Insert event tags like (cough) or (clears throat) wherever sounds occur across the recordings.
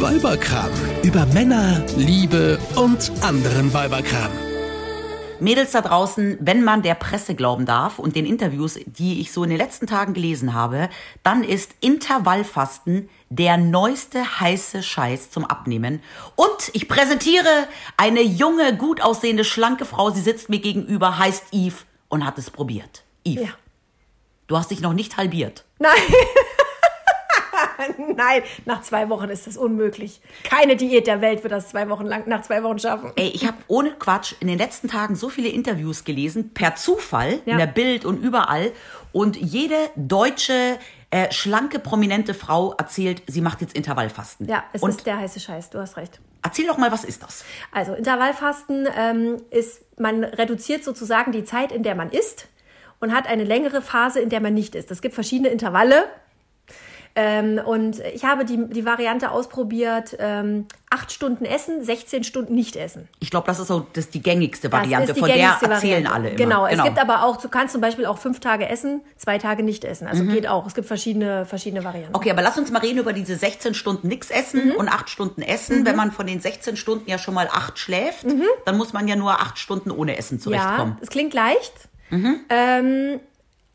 Weiberkram. Über Männer, Liebe und anderen Weiberkram. Mädels da draußen, wenn man der Presse glauben darf und den Interviews, die ich so in den letzten Tagen gelesen habe, dann ist Intervallfasten der neueste heiße Scheiß zum Abnehmen. Und ich präsentiere eine junge, gut aussehende, schlanke Frau. Sie sitzt mir gegenüber, heißt Eve und hat es probiert. Eve, Ja. du hast dich noch nicht halbiert. Nein. Nein, nach zwei Wochen ist das unmöglich. Keine Diät der Welt wird das zwei Wochen lang, nach zwei Wochen schaffen. Ey, ich habe ohne Quatsch in den letzten Tagen so viele Interviews gelesen, per Zufall, Ja. in der Bild und überall. Und jede deutsche, äh, schlanke, prominente Frau erzählt, sie macht jetzt Intervallfasten. Ja, es und ist der heiße Scheiß, du hast recht. erzähl doch mal, was ist das? Also Intervallfasten ähm, ist, man reduziert sozusagen die Zeit, in der man isst und hat eine längere Phase, in der man nicht isst. Es gibt verschiedene Intervalle. Ähm, und ich habe die, die Variante ausprobiert, ähm, acht Stunden essen, 16 Stunden nicht essen. Ich glaube, das ist so das ist die gängigste Variante, die von der gängigste erzählen Variante. alle immer. Genau, es gibt aber auch, du kannst zum Beispiel auch fünf Tage essen, zwei Tage nicht essen. Also geht auch. Es gibt verschiedene, verschiedene Varianten. Okay, aber lass uns mal reden über diese 16 Stunden nix essen Mhm. und 8 Stunden essen. Wenn man von den 16 Stunden ja schon mal 8 schläft, dann muss man ja nur 8 Stunden ohne Essen Mhm. Ja, zurechtkommen. es klingt leicht. Ähm,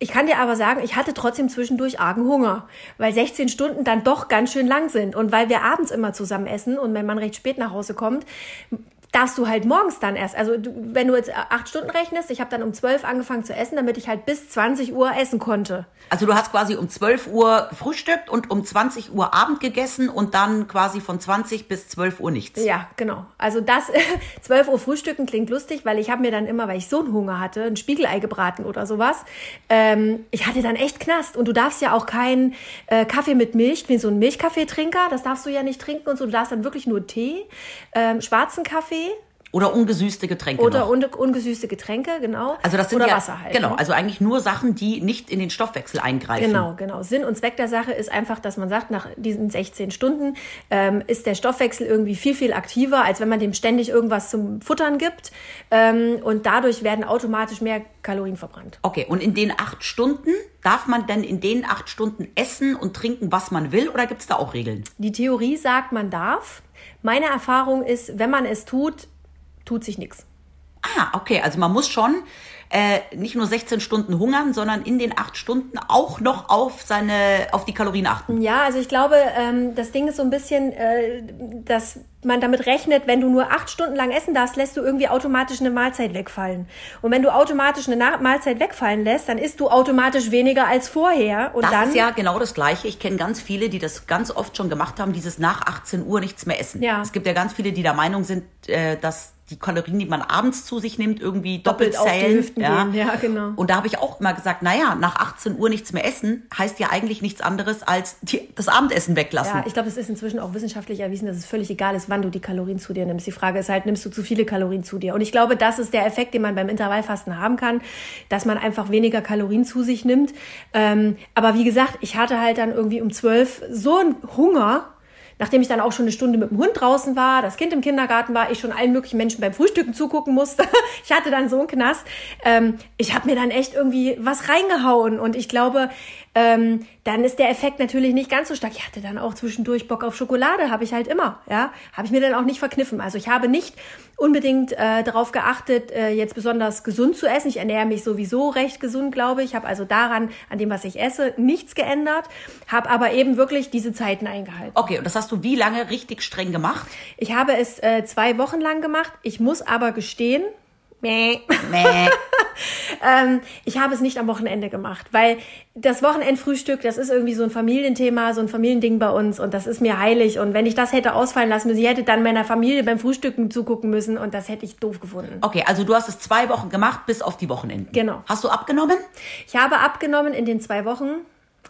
ich kann dir aber sagen, ich hatte trotzdem zwischendurch argen Hunger, weil 16 Stunden dann doch ganz schön lang sind. Und weil wir abends immer zusammen essen und mein Mann recht spät nach Hause kommt, darfst du halt morgens dann erst. Also du, wenn du jetzt acht Stunden rechnest, ich habe dann um 12 angefangen zu essen, damit ich halt bis 20 Uhr essen konnte. Also du hast quasi um 12 Uhr gefrühstückt und um 20 Uhr Abend gegessen und dann quasi von 20 bis 12 Uhr nichts. Ja, genau. Also das (laughs) 12 Uhr Frühstücken klingt lustig, weil ich habe mir dann immer, weil ich so einen Hunger hatte, ein Spiegelei gebraten oder sowas. Ähm, ich hatte dann echt Knast. Und du darfst ja auch keinen äh, Kaffee mit Milch, wie so ein Milchkaffeetrinker, das darfst du ja nicht trinken und so. Du darfst dann wirklich nur Tee, ähm, schwarzen Kaffee Oder ungesüßte Getränke oder un ungesüßte Getränke, genau. Also das sind oder ja, Wasser halt. Genau, ne? also eigentlich nur Sachen, die nicht in den Stoffwechsel eingreifen. Genau, genau. Sinn und Zweck der Sache ist einfach, dass man sagt, nach diesen 16 Stunden ähm, ist der Stoffwechsel irgendwie viel, viel aktiver, als wenn man dem ständig irgendwas zum Futtern gibt. Ähm, und dadurch werden automatisch mehr Kalorien verbrannt. Okay, und in den acht Stunden, darf man denn in den acht Stunden essen und trinken, was man will, oder gibt es da auch Regeln? Die Theorie sagt, man darf. Meine Erfahrung ist, wenn man es tut, tut sich nichts. Ah, okay, also man muss schon äh, nicht nur 16 Stunden hungern, sondern in den acht Stunden auch noch auf seine, auf die Kalorien achten. Ja, also ich glaube, ähm, das Ding ist so ein bisschen, äh, dass man damit rechnet, wenn du nur acht Stunden lang essen darfst, lässt du irgendwie automatisch eine Mahlzeit wegfallen. Und wenn du automatisch eine Na Mahlzeit wegfallen lässt, dann isst du automatisch weniger als vorher. Und Das dann ist ja genau das Gleiche. Ich kenne ganz viele, die das ganz oft schon gemacht haben, dieses nach 18 Uhr nichts mehr essen. Ja. Es gibt ja ganz viele, die der Meinung sind, äh, dass die Kalorien, die man abends zu sich nimmt, irgendwie doppelt, Doppelt auf die zählen. Hüften gehen. Ja, genau. Und da habe ich auch immer gesagt, naja, nach 18 Uhr nichts mehr essen, heißt ja eigentlich nichts anderes als die, das Abendessen weglassen. Ja, ich glaube, es ist inzwischen auch wissenschaftlich erwiesen, dass es völlig egal ist, wann du die Kalorien zu dir nimmst. Die Frage ist halt, nimmst du zu viele Kalorien zu dir? Und ich glaube, das ist der Effekt, den man beim Intervallfasten haben kann, dass man einfach weniger Kalorien zu sich nimmt. Ähm, aber wie gesagt, ich hatte halt dann irgendwie um zwölf so einen Hunger, Nachdem ich dann auch schon eine Stunde mit dem Hund draußen war, das Kind im Kindergarten war, ich schon allen möglichen Menschen beim Frühstücken zugucken musste. (laughs) ich hatte dann so einen Knast. Ähm, ich habe mir dann echt irgendwie was reingehauen und ich glaube, ähm, dann ist der Effekt natürlich nicht ganz so stark. Ich hatte dann auch zwischendurch Bock auf Schokolade, habe ich halt immer, ja, habe ich mir dann auch nicht verkniffen. Also ich habe nicht unbedingt äh, darauf geachtet, äh, jetzt besonders gesund zu essen. Ich ernähre mich sowieso recht gesund, glaube ich. Habe also daran, an dem, was ich esse, nichts geändert, habe aber eben wirklich diese Zeiten eingehalten. Okay, und das hast du wie lange richtig streng gemacht? Ich habe es äh, zwei Wochen lang gemacht. Ich muss aber gestehen, meh, Mäh. (laughs) ähm, ich habe es nicht am Wochenende gemacht, weil das Wochenendfrühstück, das ist irgendwie so ein Familienthema, so ein Familiending bei uns und das ist mir heilig. Und wenn ich das hätte ausfallen lassen müssen, ich hätte dann meiner Familie beim Frühstücken zugucken müssen und das hätte ich doof gefunden. Okay, also du hast es zwei Wochen gemacht, bis auf die Wochenenden. Genau. Hast du abgenommen? Ich habe abgenommen in den zwei Wochen,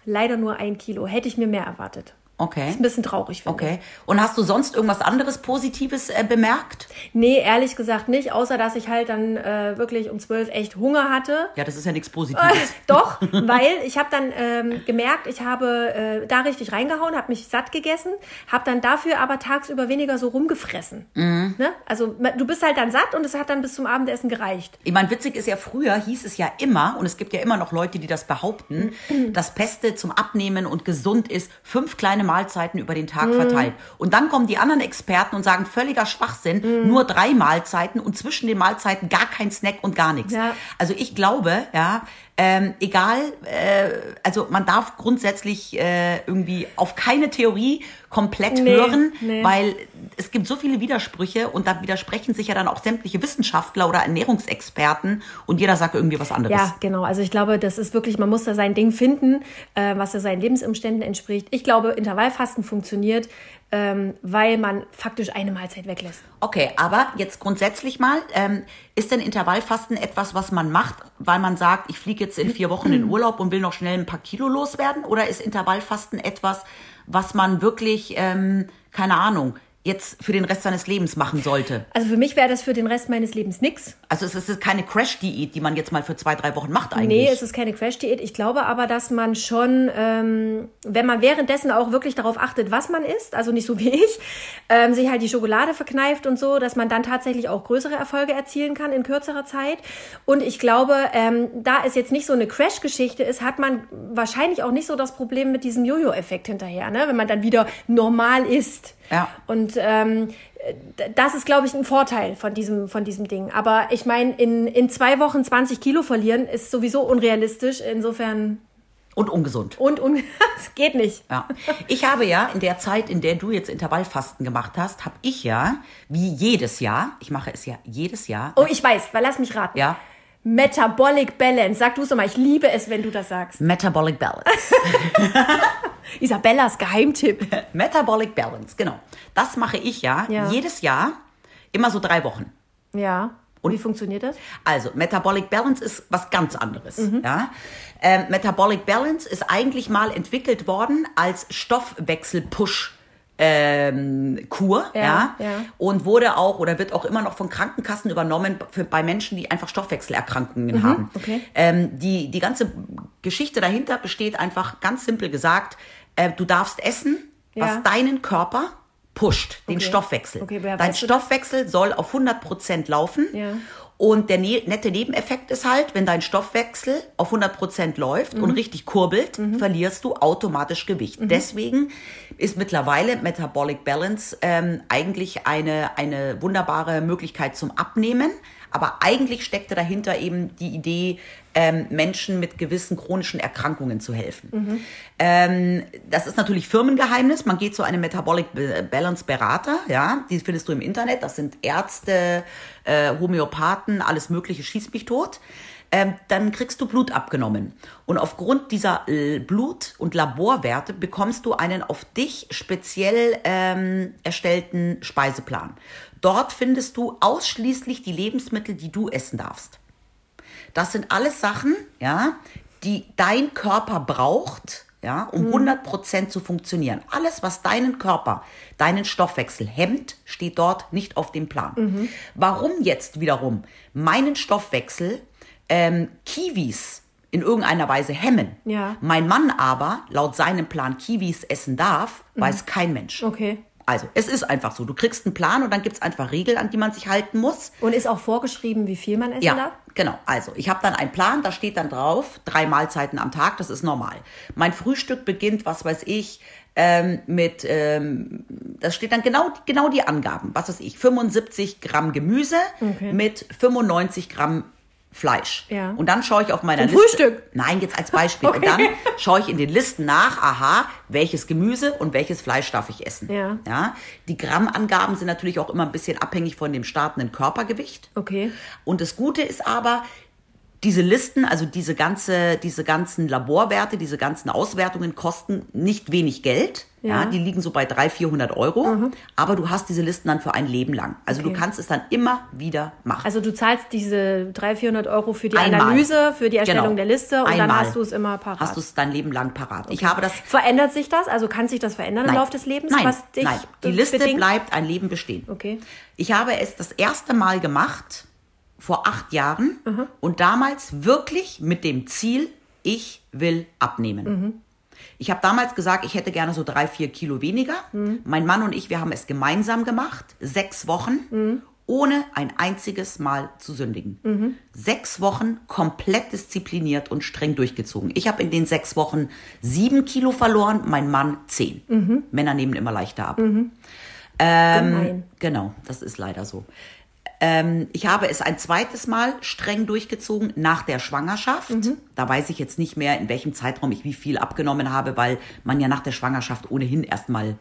leider nur ein Kilo. Hätte ich mir mehr erwartet. Okay. Ist ein bisschen traurig, finde ich. Okay. Und hast du sonst irgendwas anderes Positives äh, bemerkt? Nee, ehrlich gesagt nicht, außer dass ich halt dann äh, wirklich um zwölf echt Hunger hatte. Ja, das ist ja nichts Positives. (laughs) Doch, (laughs) weil ich habe dann ähm, gemerkt, ich habe äh, da richtig reingehauen, habe mich satt gegessen, habe dann dafür aber tagsüber weniger so rumgefressen. Mhm. Ne? Also du bist halt dann satt und es hat dann bis zum Abendessen gereicht. Ich meine, witzig ist ja, früher hieß es ja immer, und es gibt ja immer noch Leute, die das behaupten, das Beste zum Abnehmen und gesund ist, fünf kleine Mahlzeiten über den Tag verteilt. Und dann kommen die anderen Experten und sagen, völliger Schwachsinn, nur drei Mahlzeiten und zwischen den Mahlzeiten gar kein Snack und gar nichts. Ja. Also ich glaube, ja, ähm, egal, äh, also man darf grundsätzlich äh, irgendwie auf keine Theorie komplett Nee, hören, nee. weil es gibt so viele Widersprüche und da widersprechen sich ja dann auch sämtliche Wissenschaftler oder Ernährungsexperten und jeder sagt irgendwie was anderes. Ja, genau. Also ich glaube, das ist wirklich, man muss da sein Ding finden, äh, was ja seinen Lebensumständen entspricht. Ich glaube, Intervallfasten funktioniert, ähm, weil man faktisch eine Mahlzeit weglässt. Okay, aber jetzt grundsätzlich mal, ähm, ist denn Intervallfasten etwas, was man macht, weil man sagt, ich fliege jetzt in vier Wochen in (clears throat) Urlaub und will noch schnell ein paar Kilo loswerden? Oder ist Intervallfasten etwas, was man wirklich, ähm, keine Ahnung, jetzt für den Rest seines Lebens machen sollte? Also für mich wäre das für den Rest meines Lebens nix. Also es ist keine Crash-Diät, die man jetzt mal für zwei, drei Wochen macht eigentlich. Nee, es ist keine Crash-Diät. Ich glaube aber, dass man schon, ähm, wenn man währenddessen auch wirklich darauf achtet, was man isst, also nicht so wie ich, ähm, sich halt die Schokolade verkneift und so, dass man dann tatsächlich auch größere Erfolge erzielen kann in kürzerer Zeit. Und ich glaube, ähm, da es jetzt nicht so eine Crash-Geschichte ist, hat man wahrscheinlich auch nicht so das Problem mit diesem Jojo-Effekt hinterher, ne? wenn man dann wieder normal isst. Ja. Und ähm, das ist, glaube ich, ein Vorteil von diesem, von diesem Ding. Aber ich meine, in, in zwei Wochen 20 Kilo verlieren ist sowieso unrealistisch. Insofern Und ungesund. und un (laughs) es geht nicht. Ja. Ich habe ja in der Zeit, in der du jetzt Intervallfasten gemacht hast, habe ich ja, wie jedes Jahr, ich mache es ja jedes Jahr, Oh, ich weiß, weil lass mich raten. ja, Metabolic Balance. Sag du es doch mal. Ich liebe es, wenn du das sagst. Metabolic Balance. (laughs) Isabellas Geheimtipp. Metabolic Balance, genau. Das mache ich ja, Ja. jedes Jahr, immer so drei Wochen. Ja. Und wie funktioniert das? Also, Metabolic Balance ist was ganz anderes. Mhm. Ja? Ähm, Metabolic Balance ist eigentlich mal entwickelt worden als Stoffwechsel-Push. Ähm, Kur, ja, Ja, ja. und wurde auch oder wird auch immer noch von Krankenkassen übernommen für, bei Menschen, die einfach Stoffwechselerkrankungen haben. Mhm, okay. Ähm, die, die ganze Geschichte dahinter besteht einfach ganz simpel gesagt, äh, du darfst essen, was Ja. deinen Körper pusht, den Okay. Stoffwechsel. Okay, Dein? Stoffwechsel soll auf 100% laufen. Ja. Und der ne nette Nebeneffekt ist halt, wenn dein Stoffwechsel auf 100% läuft Mhm. und richtig kurbelt, verlierst du automatisch Gewicht. Deswegen ist mittlerweile Metabolic Balance ähm, eigentlich eine, eine wunderbare Möglichkeit zum Abnehmen. Aber eigentlich steckte dahinter eben die Idee, ähm, Menschen mit gewissen chronischen Erkrankungen zu helfen. Ähm, das ist natürlich Firmengeheimnis. Man geht zu einem Metabolic Ba- Balance Berater, ja, die findest du im Internet. Das sind Ärzte, äh, Homöopathen, alles Mögliche, schieß mich tot. Ähm, dann kriegst du Blut abgenommen. Und aufgrund dieser äh, Blut- und Laborwerte bekommst du einen auf dich speziell ähm, erstellten Speiseplan. Dort findest du ausschließlich die Lebensmittel, die du essen darfst. Das sind alles Sachen, ja, die dein Körper braucht, ja, um 100% zu funktionieren. Alles, was deinen Körper, deinen Stoffwechsel hemmt, steht dort nicht auf dem Plan. Warum jetzt wiederum meinen Stoffwechsel ähm, Kiwis in irgendeiner Weise hemmen, Ja. mein Mann aber laut seinem Plan Kiwis essen darf, weiß kein Mensch. Okay. Also, es ist einfach so. Du kriegst einen Plan und dann gibt's einfach Regeln, an die man sich halten muss. Und ist auch vorgeschrieben, wie viel man essen Ja, darf? genau. Also, ich habe dann einen Plan, da steht dann drauf, drei Mahlzeiten am Tag, das ist normal. Mein Frühstück beginnt, was weiß ich, ähm, mit, ähm, das steht dann genau, genau die Angaben, was weiß ich, 75 Gramm Gemüse Okay. mit 95 Gramm Fleisch. Ja. Und dann schaue ich auf meiner Zum Liste. Frühstück? Nein, jetzt als Beispiel. Und Okay. dann schaue ich in den Listen nach, aha, welches Gemüse und welches Fleisch darf ich essen. Ja. Ja. Die Grammangaben sind natürlich auch immer ein bisschen abhängig von dem startenden Körpergewicht. Okay. Und das Gute ist aber, diese Listen, also diese ganze, diese ganzen Laborwerte, diese ganzen Auswertungen kosten nicht wenig Geld. Ja, Ja. die liegen so bei 300, 400 Euro. Aber du hast diese Listen dann für ein Leben lang. Also du Okay. kannst es dann immer wieder machen. Also du zahlst diese 300, 400 Euro für die Einmal. Analyse, für die Erstellung Genau. der Liste und dann Einmal. hast du es immer parat. Hast du es dein Leben lang parat. Ich habe das. Verändert sich das? Also kann sich das verändern im Nein. Laufe des Lebens, Nein, nein. Die Liste bedingt? bleibt ein Leben bestehen. Okay. Ich habe es das erste Mal gemacht, vor acht Jahren, und damals wirklich mit dem Ziel, ich will abnehmen. Ich habe damals gesagt, ich hätte gerne so drei, vier Kilo weniger. Mein Mann und ich, wir haben es gemeinsam gemacht, sechs Wochen. ohne ein einziges Mal zu sündigen. Sechs Wochen komplett diszipliniert und streng durchgezogen. Ich habe in den sechs Wochen sieben Kilo verloren, mein Mann zehn. Männer nehmen immer leichter ab. Gemein. Genau, das ist leider so. Ähm, ich habe es ein zweites Mal streng durchgezogen nach der Schwangerschaft. Mhm. Da weiß ich jetzt nicht mehr, in welchem Zeitraum ich wie viel abgenommen habe, weil man ja nach der Schwangerschaft ohnehin erstmal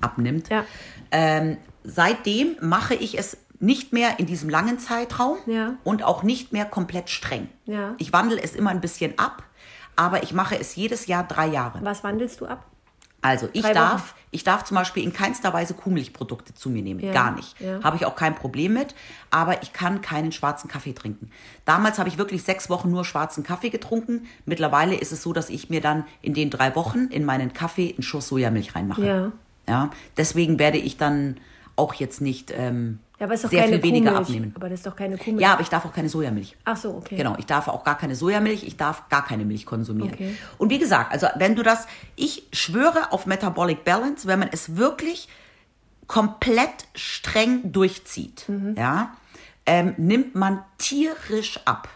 abnimmt. Mhm. Ja. Ähm, seitdem mache ich es nicht mehr in diesem langen Zeitraum Ja. und auch nicht mehr komplett streng. Ja. Ich wandle es immer ein bisschen ab, aber ich mache es jedes Jahr drei Jahre. Was wandelst du ab? Also ich Drei darf, ich darf zum Beispiel in keinster Weise Kuhmilchprodukte zu mir nehmen, Ja, gar nicht. ja. Habe ich auch kein Problem mit, aber ich kann keinen schwarzen Kaffee trinken. Damals habe ich wirklich sechs Wochen nur schwarzen Kaffee getrunken. Mittlerweile ist es so, dass ich mir dann in den drei Wochen in meinen Kaffee einen Schuss Sojamilch reinmache. Ja. Ja, deswegen werde ich dann auch jetzt nicht ähm, Ja, aber ist doch sehr keine viel weniger Kuhmilch. abnehmen. Aber das ist doch keine Kuhmilch. Ja, aber ich darf auch keine Sojamilch. Ach so, okay. Genau, ich darf auch gar keine Sojamilch, ich darf gar keine Milch konsumieren. Okay. Und wie gesagt, also wenn du das, ich schwöre auf Metabolic Balance, wenn man es wirklich komplett streng durchzieht, Mhm. ja, ähm, nimmt man tierisch ab.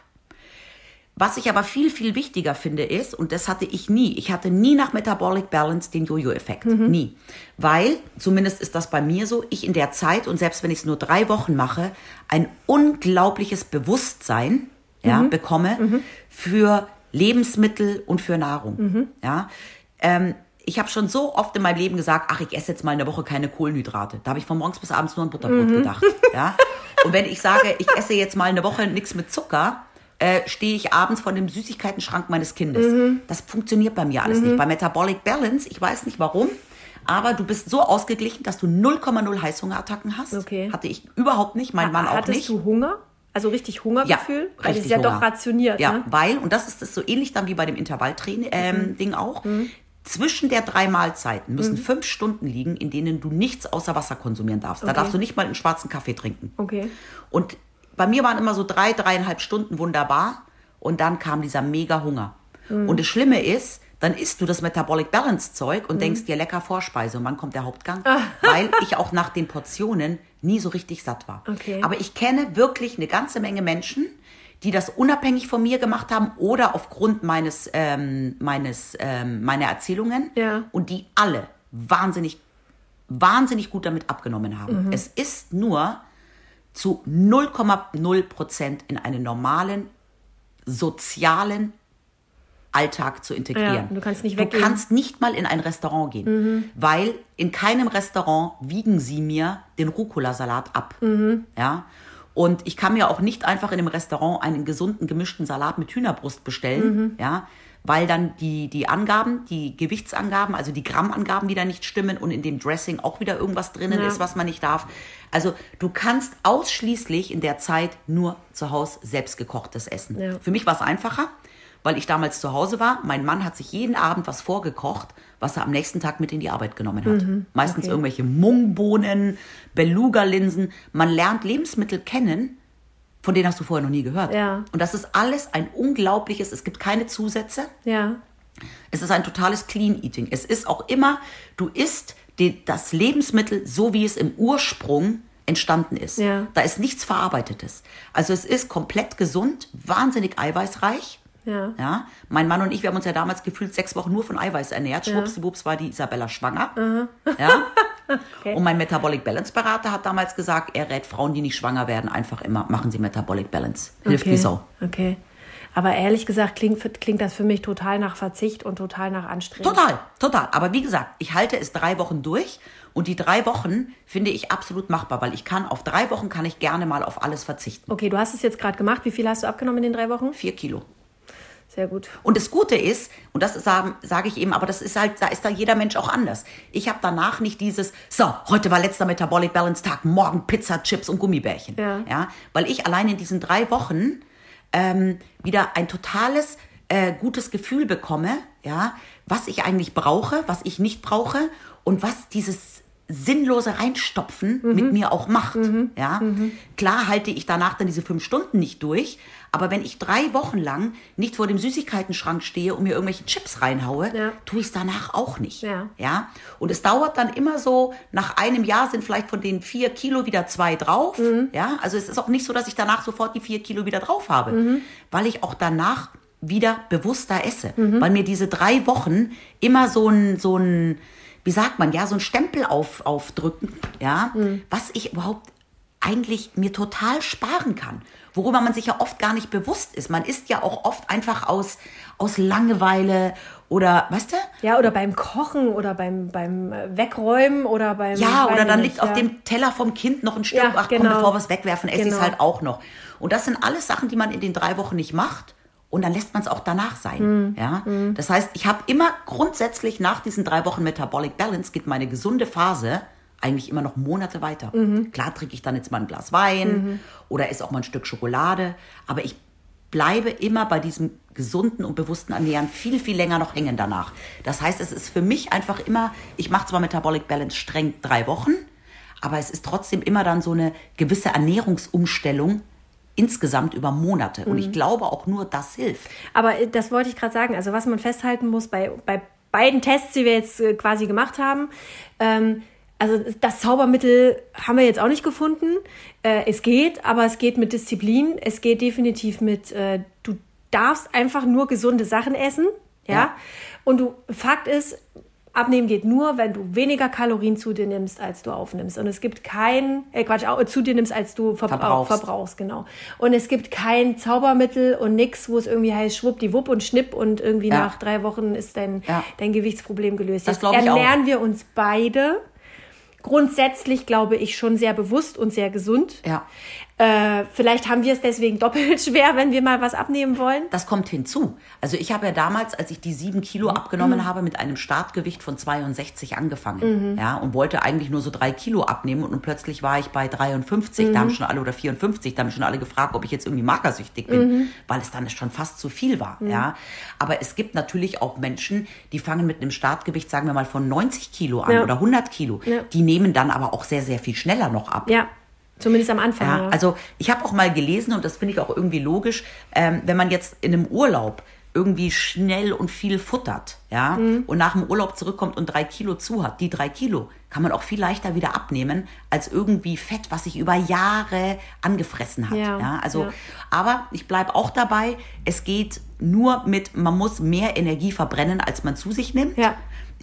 Was ich aber viel, viel wichtiger finde ist, und das hatte ich nie, ich hatte nie nach Metabolic Balance den Jojo-Effekt. Nie. Weil, zumindest ist das bei mir so, ich in der Zeit, und selbst wenn ich es nur drei Wochen mache, ein unglaubliches Bewusstsein ja, bekomme für Lebensmittel und für Nahrung. Ja. Ähm, ich habe schon so oft in meinem Leben gesagt, ach, ich esse jetzt mal eine Woche keine Kohlenhydrate. Da habe ich von morgens bis abends nur an Butterbrot gedacht. Ja? Und wenn ich sage, ich esse jetzt mal eine Woche nichts mit Zucker, äh, stehe ich abends vor dem Süßigkeitenschrank meines Kindes. Das funktioniert bei mir alles nicht. Bei Metabolic Balance, ich weiß nicht warum, aber du bist so ausgeglichen, dass du 0,0 Heißhungerattacken hast. Okay. Hatte ich überhaupt nicht, mein Mann auch Hattest nicht. du Hunger? Also richtig Hungergefühl? Weil das ist ja doch Hunger. rationiert, Ja, ne? weil, und das ist das so ähnlich dann wie bei dem Intervalltraining ähm, Mhm. Ding auch, zwischen der drei Mahlzeiten müssen fünf Stunden liegen, in denen du nichts außer Wasser konsumieren darfst. Da Okay. darfst du nicht mal einen schwarzen Kaffee trinken. Okay. Und bei mir waren immer so drei, dreieinhalb Stunden wunderbar und dann kam dieser mega Hunger. Mhm. Und das Schlimme ist, dann isst du das Metabolic Balance Zeug Mhm. und denkst dir lecker Vorspeise und wann kommt der Hauptgang? Ah. (laughs) Weil ich auch nach den Portionen nie so richtig satt war. Okay. Aber ich kenne wirklich eine ganze Menge Menschen, die das unabhängig von mir gemacht haben oder aufgrund meines, ähm, meines, ähm, meiner Erzählungen Ja. und die alle wahnsinnig, wahnsinnig gut damit abgenommen haben. Mhm. Es ist nur zu 0,0 Prozent in einen normalen sozialen Alltag zu integrieren. Ja, du kannst nicht Du weggehen. kannst nicht mal in ein Restaurant gehen, weil in keinem Restaurant wiegen sie mir den Rucola-Salat ab. Ja. Und ich kann mir auch nicht einfach in einem Restaurant einen gesunden gemischten Salat mit Hühnerbrust bestellen, ja, weil dann die, die Angaben, die Gewichtsangaben, also die Grammangaben wieder nicht stimmen und in dem Dressing auch wieder irgendwas drinnen Ja. ist, was man nicht darf. Also du kannst ausschließlich in der Zeit nur zu Hause selbstgekochtes essen. Ja. Für mich war es einfacher, weil ich damals zu Hause war. Mein Mann hat sich jeden Abend was vorgekocht, was er am nächsten Tag mit in die Arbeit genommen hat. Meistens Mhm. okay. irgendwelche Mungbohnen, Beluga-Linsen. Man lernt Lebensmittel kennen, von denen hast du vorher noch nie gehört. Ja. Und das ist alles ein unglaubliches, es gibt keine Zusätze. Ja. Es ist ein totales Clean Eating. Es ist auch immer, du isst die, das Lebensmittel so, wie es im Ursprung entstanden ist. Ja. Da ist nichts Verarbeitetes. Also es ist komplett gesund, wahnsinnig eiweißreich. Ja. Ja, mein Mann und ich, wir haben uns ja damals gefühlt sechs Wochen nur von Eiweiß ernährt. Schwuppsdiwupps war die Isabella schwanger. Ja. (laughs) Und mein Metabolic Balance Berater hat damals gesagt, er rät Frauen, die nicht schwanger werden, einfach immer, machen sie Metabolic Balance. Hilft okay. wie Sau. Okay. Aber ehrlich gesagt klingt, klingt das für mich total nach Verzicht und total nach Anstrengung. Total, total. Aber wie gesagt, ich halte es drei Wochen durch und die drei Wochen finde ich absolut machbar, weil ich kann auf drei Wochen kann ich gerne mal auf alles verzichten. Okay, du hast es jetzt gerade gemacht. Wie viel hast du abgenommen in den drei Wochen? Vier Kilo. Sehr gut. Und das Gute ist, und das sage sag ich eben, aber das ist halt, da ist da jeder Mensch auch anders. Ich habe danach nicht dieses, so, heute war letzter Metabolic Balance Tag, morgen Pizza, Chips und Gummibärchen. Ja. ja weil ich allein in diesen drei Wochen ähm, wieder ein totales äh, gutes Gefühl bekomme, ja, was ich eigentlich brauche, was ich nicht brauche und was dieses sinnlose Reinstopfen mit mir auch macht. Ja, klar halte ich danach dann diese fünf Stunden nicht durch, Aber wenn ich drei Wochen lang nicht vor dem Süßigkeitenschrank stehe und mir irgendwelche Chips reinhaue, Ja. tue ich es danach auch nicht. Ja. ja. Und es dauert dann immer so, nach einem Jahr sind vielleicht von den vier Kilo wieder zwei drauf. Mhm. Ja. Also es ist auch nicht so, dass ich danach sofort die vier Kilo wieder drauf habe, Mhm. weil ich auch danach wieder bewusster esse. Mhm. Weil mir diese drei Wochen immer so ein, so ein, wie sagt man, ja, so ein Stempel auf, aufdrücken, ja, Mhm. was ich überhaupt eigentlich mir total sparen kann. Worüber man sich ja oft gar nicht bewusst ist. Man isst ja auch oft einfach aus, aus Langeweile oder, weißt du? Ja, oder beim Kochen oder beim, beim äh, Wegräumen oder beim. Ja, oder ich dann nicht, liegt auf ja. dem Teller vom Kind noch ein Stück. Ja, Ach komm, genau. bevor wir es wegwerfen, esse ich Genau. es halt auch noch. Und das sind alles Sachen, die man in den drei Wochen nicht macht. Und dann lässt man es auch danach sein. Hm. Ja? Das heißt, ich habe immer grundsätzlich nach diesen drei Wochen Metabolic Balance geht meine gesunde Phase eigentlich immer noch Monate weiter. Mhm. Klar trinke ich dann jetzt mal ein Glas Wein oder esse auch mal ein Stück Schokolade, aber ich bleibe immer bei diesem gesunden und bewussten Ernähren viel, viel länger noch hängen danach. Das heißt, es ist für mich einfach immer, ich mache zwar Metabolic Balance streng drei Wochen, aber es ist trotzdem immer dann so eine gewisse Ernährungsumstellung insgesamt über Monate. Und ich glaube auch nur, das hilft. Aber äh, das wollte ich gerade sagen. Also was man festhalten muss bei, bei beiden Tests, die wir jetzt äh, quasi gemacht haben, ähm, also das Zaubermittel haben wir jetzt auch nicht gefunden. Äh, es geht, aber es geht mit Disziplin. Es geht definitiv mit, äh, du darfst einfach nur gesunde Sachen essen. Ja. Ja. Und du, Fakt ist, Abnehmen geht nur, wenn du weniger Kalorien zu dir nimmst, als du aufnimmst. Und es gibt kein, äh Quatsch, zu dir nimmst, als du verbrauchst. Verbrauchst. verbrauchst, genau. Und es gibt kein Zaubermittel und nix, wo es irgendwie heißt, schwuppdiwupp und schnipp und irgendwie Ja. nach drei Wochen ist dein, Ja. dein Gewichtsproblem gelöst. Das Jetzt glaub ich auch. ernähren wir uns beide grundsätzlich, glaube ich, schon sehr bewusst und sehr gesund. Ja. Äh, vielleicht haben wir es deswegen doppelt (laughs) schwer, wenn wir mal was abnehmen wollen. Das kommt hinzu. Also ich habe ja damals, als ich die sieben Kilo abgenommen habe, mit einem Startgewicht von 62 angefangen. Ja, und wollte eigentlich nur so drei Kilo abnehmen und plötzlich war ich bei 53. Da haben schon alle oder 54, da haben schon alle gefragt, ob ich jetzt irgendwie magersüchtig bin, weil es dann schon fast zu viel war. Ja, aber es gibt natürlich auch Menschen, die fangen mit einem Startgewicht, sagen wir mal, von 90 Kilo an Ja. oder 100 Kilo. Ja. Die nehmen dann aber auch sehr, sehr viel schneller noch ab. Ja, zumindest am Anfang. Ja, Ja, also ich habe auch mal gelesen und das finde ich auch irgendwie logisch, ähm, wenn man jetzt in einem Urlaub irgendwie schnell und viel futtert, ja, Mhm. und nach dem Urlaub zurückkommt und drei Kilo zu hat, die drei Kilo kann man auch viel leichter wieder abnehmen als irgendwie Fett, was sich über Jahre angefressen hat. Ja, Ja, also, ja. aber ich bleibe auch dabei, es geht nur mit, man muss mehr Energie verbrennen, als man zu sich nimmt. Ja.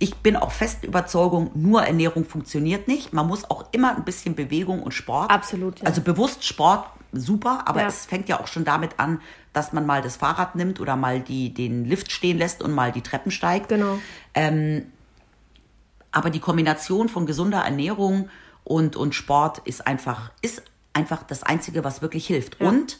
Ich bin auch fest Überzeugung, nur Ernährung funktioniert nicht. Man muss auch immer ein bisschen Bewegung und Sport. Absolut, ja. Also bewusst Sport, super, aber Ja. es fängt ja auch schon damit an, dass man mal das Fahrrad nimmt oder mal die, den Lift stehen lässt und mal die Treppen steigt. Genau. Aber die Kombination von gesunder Ernährung und, und Sport ist einfach, ist einfach das Einzige, was wirklich hilft. Und,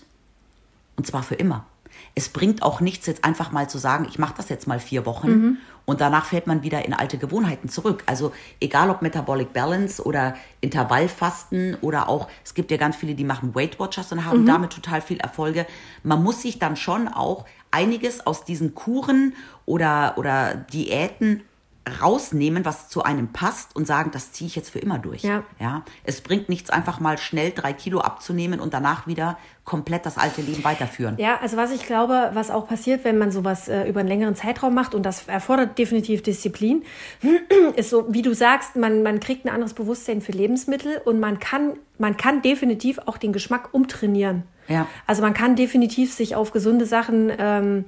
und zwar für immer. Es bringt auch nichts, jetzt einfach mal zu sagen, ich mache das jetzt mal vier Wochen Mhm. und danach fällt man wieder in alte Gewohnheiten zurück. Also egal ob Metabolic Balance oder Intervallfasten oder auch, es gibt ja ganz viele, die machen Weight Watchers und Mhm. haben damit total viel Erfolge. Man muss sich dann schon auch einiges aus diesen Kuren oder, oder Diäten rausnehmen, was zu einem passt und sagen, das ziehe ich jetzt für immer durch. Ja. Ja, es bringt nichts, einfach mal schnell drei Kilo abzunehmen und danach wieder komplett das alte Leben weiterführen. Ja, also was ich glaube, was auch passiert, wenn man sowas äh, über einen längeren Zeitraum macht, und das erfordert definitiv Disziplin, (clears throat) ist so, wie du sagst, man, man kriegt ein anderes Bewusstsein für Lebensmittel und man kann, man kann definitiv auch den Geschmack umtrainieren. Ja. Also man kann definitiv sich auf gesunde Sachen ähm,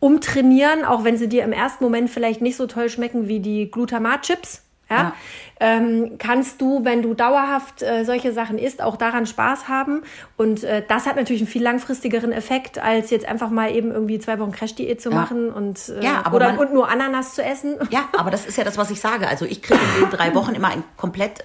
umtrainieren, auch wenn sie dir im ersten Moment vielleicht nicht so toll schmecken wie die Glutamat-Chips. Ja, Ja. ähm, kannst du, wenn du dauerhaft äh, solche Sachen isst, auch daran Spaß haben. Und äh, das hat natürlich einen viel langfristigeren Effekt, als jetzt einfach mal eben irgendwie zwei Wochen Crash-Diät zu Ja. machen und, äh, Ja, oder, man- und nur Ananas zu essen. Ja, aber das ist ja das, was ich sage. Also ich kriege in den drei (laughs) Wochen immer ein komplett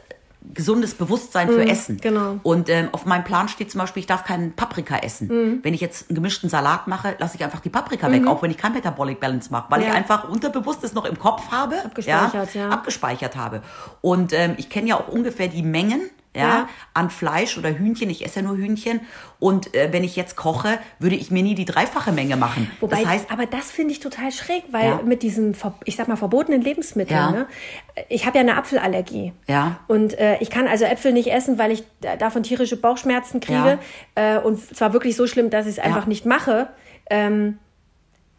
gesundes Bewusstsein für Essen. genau. Und ähm, auf meinem Plan steht zum Beispiel, ich darf keinen Paprika essen. Wenn ich jetzt einen gemischten Salat mache, lasse ich einfach die Paprika weg, auch wenn ich kein Metabolic Balance mache, weil Ja. ich einfach unterbewusst es noch im Kopf habe, Abgespeichert, ja. abgespeichert habe. Und ähm, ich kenne ja auch ungefähr die Mengen, ja, Ja. an Fleisch oder Hühnchen. Ich esse ja nur Hühnchen. Und äh, wenn ich jetzt koche, würde ich mir nie die dreifache Menge machen. Wobei, das heißt, aber das finde ich total schräg, weil Ja. mit diesen, ich sag mal, verbotenen Lebensmitteln, Ja. ne? ich habe ja eine Apfelallergie. Ja. Und äh, ich kann also Äpfel nicht essen, weil ich da- davon tierische Bauchschmerzen kriege. Äh, und zwar wirklich so schlimm, dass ich es einfach nicht mache. Ähm,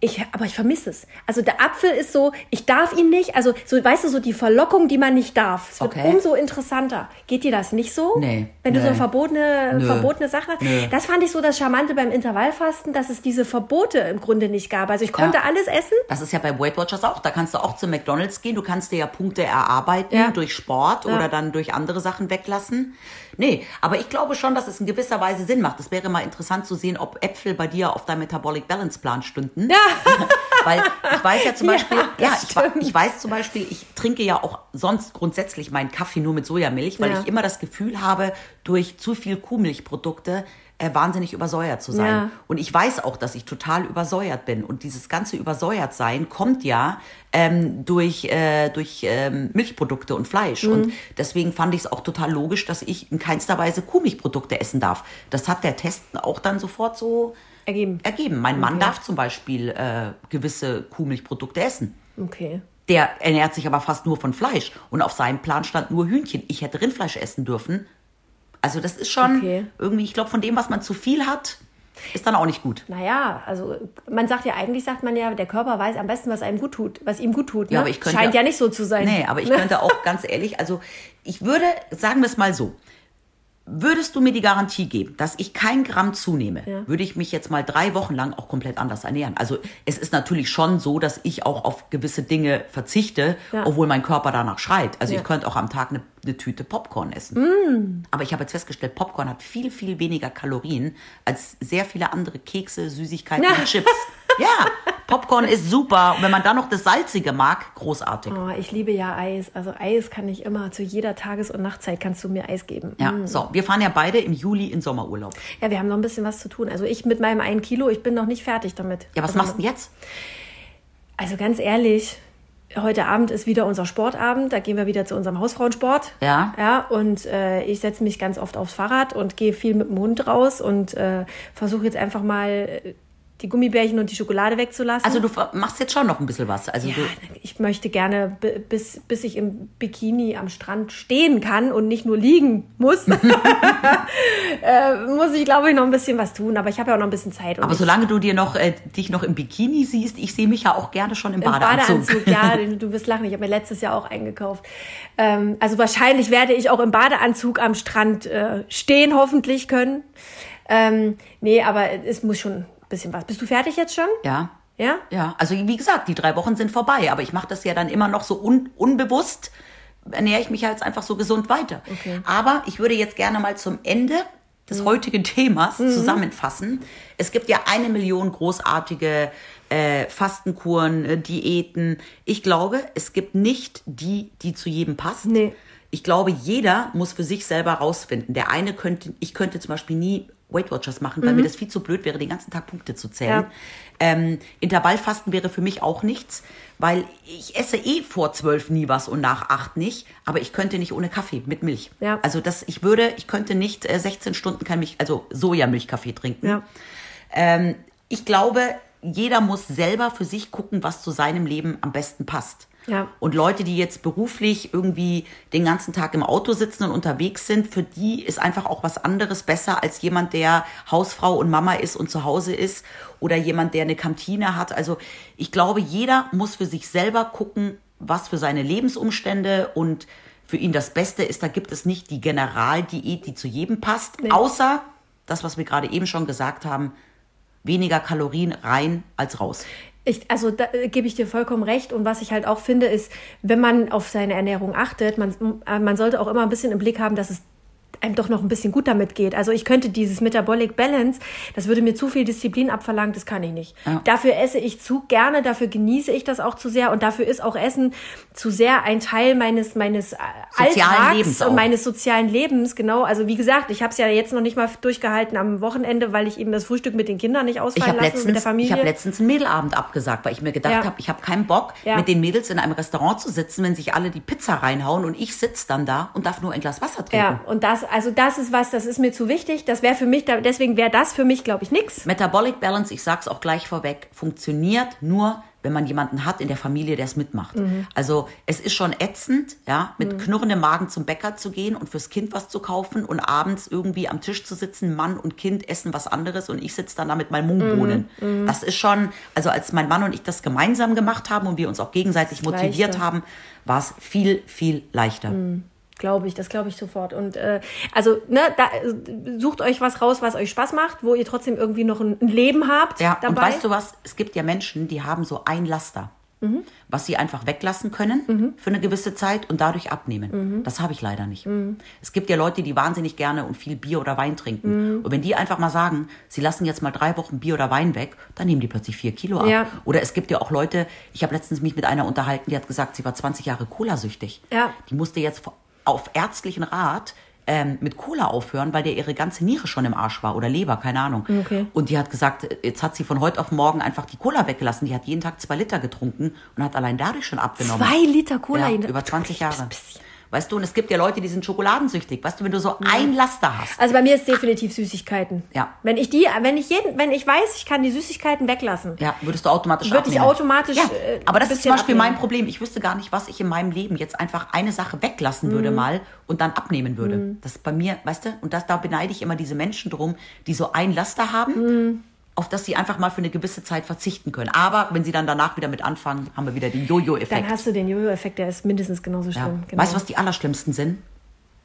ich, aber ich vermisse es. Also der Apfel ist so, ich darf ihn nicht. Also so, weißt du, so die Verlockung, die man nicht darf. Es wird Okay. umso interessanter. Geht dir das nicht so? Nee, Wenn du nee. so verbotene, Nö. verbotene Sachen hast. Nö. Das fand ich so das Charmante beim Intervallfasten, dass es diese Verbote im Grunde nicht gab. Also ich konnte Ja. alles essen. Das ist ja bei Weight Watchers auch. Da kannst du auch zu McDonalds gehen. Du kannst dir ja Punkte erarbeiten Ja. durch Sport Ja. oder dann durch andere Sachen weglassen. Nee, aber ich glaube schon, dass es in gewisser Weise Sinn macht. Es wäre mal interessant zu sehen, ob Äpfel bei dir auf deinem Metabolic Balance Plan stünden. Ja. (laughs) Weil ich weiß ja zum Ja, Beispiel, das ja, ich, ich weiß zum Beispiel, ich trinke ja auch sonst grundsätzlich meinen Kaffee nur mit Sojamilch, weil Ja. ich immer das Gefühl habe, durch zu viel Kuhmilchprodukte äh, wahnsinnig übersäuert zu sein. Ja. Und ich weiß auch, dass ich total übersäuert bin. Und dieses ganze Übersäuertsein kommt ja ähm, durch, äh, durch ähm, Milchprodukte und Fleisch. Mhm. Und deswegen fand ich es auch total logisch, dass ich in keinster Weise Kuhmilchprodukte essen darf. Das hat der Test auch dann sofort so Ergeben. ergeben. Mein Mann darf zum Beispiel äh, gewisse Kuhmilchprodukte essen. Okay. Der ernährt sich aber fast nur von Fleisch. Und auf seinem Plan stand nur Hühnchen. Ich hätte Rindfleisch essen dürfen. Also das ist schon Okay. irgendwie, ich glaube, von dem, was man zu viel hat, ist dann auch nicht gut. Naja, also man sagt ja, eigentlich sagt man ja, der Körper weiß am besten, was einem gut tut, was ihm gut tut. Ne? Ja, aber ich könnte- Scheint ja nicht so zu sein. Nee, aber ich könnte auch (laughs) ganz ehrlich, also ich würde, sagen wir es mal so, würdest du mir die Garantie geben, dass ich kein Gramm zunehme, Ja. würde ich mich jetzt mal drei Wochen lang auch komplett anders ernähren. Also es ist natürlich schon so, dass ich auch auf gewisse Dinge verzichte, Ja. obwohl mein Körper danach schreit. Also Ja. ich könnte auch am Tag eine, eine Tüte Popcorn essen. Mm. Aber ich habe jetzt festgestellt, Popcorn hat viel, viel weniger Kalorien als sehr viele andere Kekse, Süßigkeiten und Chips. Ja, (laughs) Popcorn ist super. Und wenn man dann noch das Salzige mag, großartig. Oh, ich liebe ja Eis. Also Eis kann ich immer, zu jeder Tages- und Nachtzeit kannst du mir Eis geben. Ja, so, wir fahren ja beide im Juli in Sommerurlaub. Ja, wir haben noch ein bisschen was zu tun. Also ich mit meinem einen Kilo, ich bin noch nicht fertig damit. Ja, was also, machst du jetzt? Also ganz ehrlich, heute Abend ist wieder unser Sportabend. Da gehen wir wieder zu unserem Hausfrauensport. Ja. Ja, und äh, ich setze mich ganz oft aufs Fahrrad und gehe viel mit dem Hund raus und äh, versuche jetzt einfach mal äh, die Gummibärchen und die Schokolade wegzulassen. Also du machst jetzt schon noch ein bisschen was. Also ja, ich möchte gerne, bi- bis, bis ich im Bikini am Strand stehen kann und nicht nur liegen muss, (laughs) (laughs) äh, muss ich, glaube ich, noch ein bisschen was tun. Aber ich habe ja auch noch ein bisschen Zeit. Aber solange du dir noch äh, dich noch im Bikini siehst, ich sehe mich ja auch gerne schon im Im Badeanzug. Badeanzug, ja, (laughs) du wirst lachen. Ich habe mir letztes Jahr auch eingekauft. Ähm, also wahrscheinlich werde ich auch im Badeanzug am Strand äh, stehen, hoffentlich können. Ähm, nee, aber es muss schon bisschen was. Bist du fertig jetzt schon? Ja. Ja? Ja, also wie gesagt, die drei Wochen sind vorbei, aber ich mache das ja dann immer noch so un unbewusst, ernähre ich mich jetzt einfach so gesund weiter. Okay. Aber ich würde jetzt gerne mal zum Ende des heutigen Themas zusammenfassen. Es gibt ja eine Million großartige äh, Fastenkuren, äh, Diäten. Ich glaube, es gibt nicht die, die zu jedem passt. Nee. Ich glaube, jeder muss für sich selber rausfinden. Der eine könnte, ich könnte zum Beispiel nie Weight Watchers machen, weil mir das viel zu blöd wäre, den ganzen Tag Punkte zu zählen. Ja. Ähm, Intervallfasten wäre für mich auch nichts, weil ich esse eh vor zwölf nie was und nach acht nicht, aber ich könnte nicht ohne Kaffee mit Milch. Ja. Also das, ich würde, ich könnte nicht äh, 16 Stunden kein Milch, also Sojamilchkaffee trinken. Ja. Ähm, ich glaube, jeder muss selber für sich gucken, was zu seinem Leben am besten passt. Ja. Und Leute, die jetzt beruflich irgendwie den ganzen Tag im Auto sitzen und unterwegs sind, für die ist einfach auch was anderes besser als jemand, der Hausfrau und Mama ist und zu Hause ist oder jemand, der eine Kantine hat. Also ich glaube, jeder muss für sich selber gucken, was für seine Lebensumstände und für ihn das Beste ist. Da gibt es nicht die Generaldiät, die zu jedem passt, außer das, was wir gerade eben schon gesagt haben, weniger Kalorien rein als raus. Ich, also da äh, gebe ich dir vollkommen recht. Und was ich halt auch finde, ist, wenn man auf seine Ernährung achtet, man, äh, man sollte auch immer ein bisschen im Blick haben, dass es einem doch noch ein bisschen gut damit geht. Also ich könnte dieses Metabolic Balance, das würde mir zu viel Disziplin abverlangen, das kann ich nicht. Ja. Dafür esse ich zu gerne, dafür genieße ich das auch zu sehr und dafür ist auch Essen zu sehr ein Teil meines meines Alltags Lebens und meines sozialen Lebens. Genau, also wie gesagt, ich habe es ja jetzt noch nicht mal durchgehalten am Wochenende, weil ich eben das Frühstück mit den Kindern nicht ausfallen lassen letztens, mit der Familie. Ich habe letztens einen Mädelabend abgesagt, weil ich mir gedacht ja. habe, ich habe keinen Bock, ja. mit den Mädels in einem Restaurant zu sitzen, wenn sich alle die Pizza reinhauen und ich sitze dann da und darf nur ein Glas Wasser trinken. Ja, und das, also das ist was, das ist mir zu wichtig. Das wäre für mich, deswegen wäre das für mich, glaube ich, nichts. Metabolic Balance, ich sag's auch gleich vorweg, funktioniert nur, wenn man jemanden hat in der Familie, der es mitmacht. Mhm. Also es ist schon ätzend, ja, mit mhm. knurrendem Magen zum Bäcker zu gehen und fürs Kind was zu kaufen und abends irgendwie am Tisch zu sitzen, Mann und Kind essen was anderes und ich sitze dann da mit meinen Mungbohnen. Mhm. mhm. Das ist schon, also als mein Mann und ich das gemeinsam gemacht haben und wir uns auch gegenseitig motiviert leichter. haben, war es viel, viel leichter. Mhm. Glaube ich, das glaube ich sofort. Und äh, also, ne, da, sucht euch was raus, was euch Spaß macht, wo ihr trotzdem irgendwie noch ein, ein Leben habt. Ja, dabei. und weißt du was? Es gibt ja Menschen, die haben so ein Laster, mhm. was sie einfach weglassen können mhm. für eine gewisse Zeit und dadurch abnehmen. Mhm. Das habe ich leider nicht. Es gibt ja Leute, die wahnsinnig gerne und viel Bier oder Wein trinken. Und wenn die einfach mal sagen, sie lassen jetzt mal drei Wochen Bier oder Wein weg, dann nehmen die plötzlich vier Kilo ab. Ja. Oder es gibt ja auch Leute, ich habe letztens mich mit einer unterhalten, die hat gesagt, sie war 20 Jahre Cola-süchtig. Ja. Die musste jetzt auf ärztlichen Rat ähm, mit Cola aufhören, weil der ihre ganze Niere schon im Arsch war oder Leber, keine Ahnung. Okay. Und die hat gesagt, jetzt hat sie von heute auf morgen einfach die Cola weggelassen. Die hat jeden Tag zwei Liter getrunken und hat allein dadurch schon abgenommen. Zwei Liter Cola? Ja, über 20 Jahre. Psst, psst. Weißt du, und es gibt ja Leute, die sind schokoladensüchtig. Weißt du, wenn du so ja. ein Laster hast. Also bei mir ist definitiv Süßigkeiten. Ja. Wenn ich die, wenn ich jeden, wenn ich weiß, ich kann die Süßigkeiten weglassen. Ja, würdest du automatisch Würde ich automatisch. Ja. Äh, aber das ist zum Beispiel abnehmen. mein Problem. Ich wüsste gar nicht, was ich in meinem Leben jetzt einfach eine Sache weglassen mhm. würde mal und dann abnehmen würde. Mhm. Das ist bei mir, weißt du, und das, da beneide ich immer diese Menschen drum, die so ein Laster haben. Mhm auf das sie einfach mal für eine gewisse Zeit verzichten können. Aber wenn sie dann danach wieder mit anfangen, haben wir wieder den Jojo-Effekt. Dann hast du den Jojo-Effekt, der ist mindestens genauso schlimm. Ja. Genau. Weißt du, was die allerschlimmsten sind?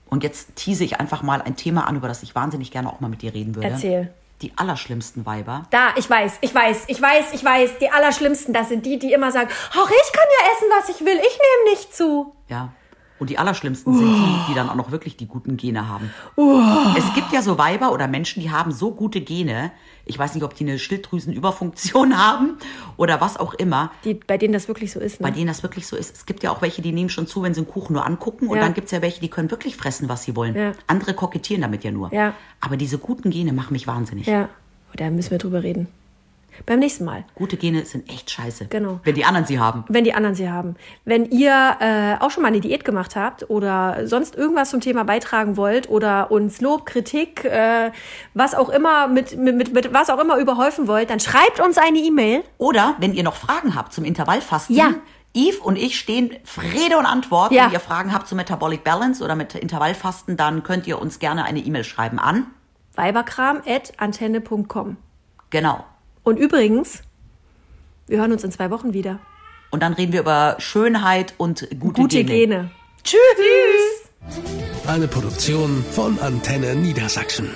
Und jetzt tease ich einfach mal ein Thema an, über das ich wahnsinnig gerne auch mal mit dir reden würde. Erzähl. Die allerschlimmsten Weiber. Da, ich weiß, ich weiß, ich weiß, ich weiß. Die allerschlimmsten, das sind die, die immer sagen, ach, ich kann ja essen, was ich will, ich nehme nicht zu. Ja. Und die allerschlimmsten sind die, die dann auch noch wirklich die guten Gene haben. Uh. Es gibt ja so Weiber oder Menschen, die haben so gute Gene. Ich weiß nicht, ob die eine Schilddrüsenüberfunktion (laughs) haben oder was auch immer. Die, bei denen das wirklich so ist. Ne? Bei denen das wirklich so ist. Es gibt ja auch welche, die nehmen schon zu, wenn sie einen Kuchen nur angucken. Und ja. dann gibt es ja welche, die können wirklich fressen, was sie wollen. Ja. Andere kokettieren damit ja nur. Ja. Aber diese guten Gene machen mich wahnsinnig. Ja, da müssen wir drüber reden. Beim nächsten Mal. Gute Gene sind echt scheiße. Genau. Wenn die anderen sie haben. Wenn die anderen sie haben. Wenn ihr äh, auch schon mal eine Diät gemacht habt oder sonst irgendwas zum Thema beitragen wollt oder uns Lob, Kritik, äh, was auch immer mit, mit, mit, mit was auch immer überhäufen wollt, dann schreibt uns eine E-Mail. Oder wenn ihr noch Fragen habt zum Intervallfasten. Ja. Yves und ich stehen Rede und Antwort. Ja. Wenn ihr Fragen habt zum Metabolic Balance oder mit Intervallfasten, dann könnt ihr uns gerne eine E-Mail schreiben an weiberkram.antenne.com. Genau. Und übrigens, wir hören uns in zwei Wochen wieder. Und dann reden wir über Schönheit und gute, gute Gene. Gene. Tschüss. Eine Produktion von Antenne Niedersachsen.